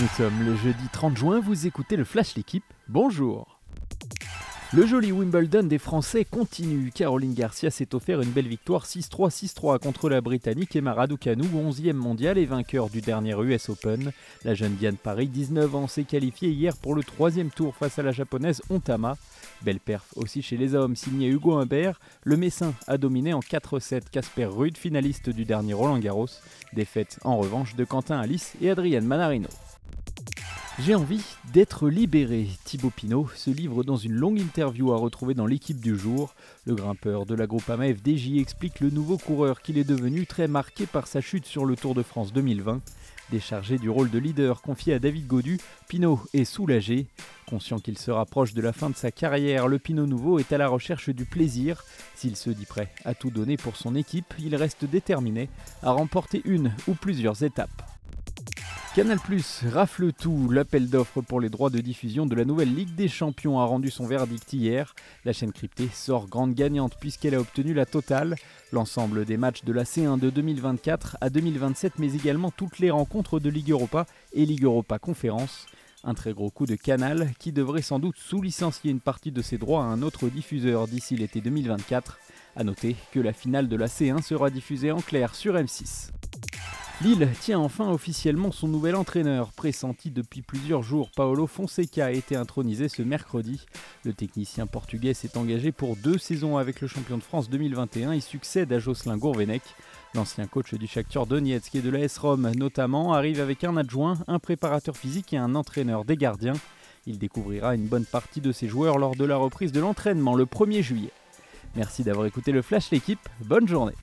Nous sommes le jeudi 30 juin, vous écoutez le Flash L'équipe. Bonjour. Le joli Wimbledon des Français continue. Caroline Garcia s'est offert une belle victoire 6-3, 6-3 contre la Britannique Emma Raducanu, 11e mondial et vainqueur du dernier US Open. La jeune Diane Paris, 19 ans, s'est qualifiée hier pour le troisième tour face à la japonaise Ontama. Belle perf aussi chez les hommes, signé Hugo Humbert. Le Messin a dominé en 4-7 Casper Ruud, finaliste du dernier Roland Garros. Défaite en revanche de Quentin Alice et Adrienne Manarino. J'ai envie d'être libéré. Thibaut Pinot se livre dans une longue interview à retrouver dans l'équipe du jour. Le grimpeur de la groupe FDJ explique le nouveau coureur qu'il est devenu très marqué par sa chute sur le Tour de France 2020. Déchargé du rôle de leader confié à David Godu, Pinot est soulagé. Conscient qu'il se rapproche de la fin de sa carrière, le Pinot nouveau est à la recherche du plaisir. S'il se dit prêt à tout donner pour son équipe, il reste déterminé à remporter une ou plusieurs étapes. Canal Plus rafle tout. L'appel d'offres pour les droits de diffusion de la nouvelle Ligue des Champions a rendu son verdict hier. La chaîne cryptée sort grande gagnante puisqu'elle a obtenu la totale. L'ensemble des matchs de la C1 de 2024 à 2027, mais également toutes les rencontres de Ligue Europa et Ligue Europa Conférence. Un très gros coup de Canal qui devrait sans doute sous-licencier une partie de ses droits à un autre diffuseur d'ici l'été 2024. A noter que la finale de la C1 sera diffusée en clair sur M6. Lille tient enfin officiellement son nouvel entraîneur. Pressenti depuis plusieurs jours, Paolo Fonseca a été intronisé ce mercredi. Le technicien portugais s'est engagé pour deux saisons avec le champion de France 2021 et succède à Jocelyn Gourvenec. L'ancien coach du Shakhtar Donetsk et de l'AS Rome notamment arrive avec un adjoint, un préparateur physique et un entraîneur des gardiens. Il découvrira une bonne partie de ses joueurs lors de la reprise de l'entraînement le 1er juillet. Merci d'avoir écouté le Flash l'équipe, bonne journée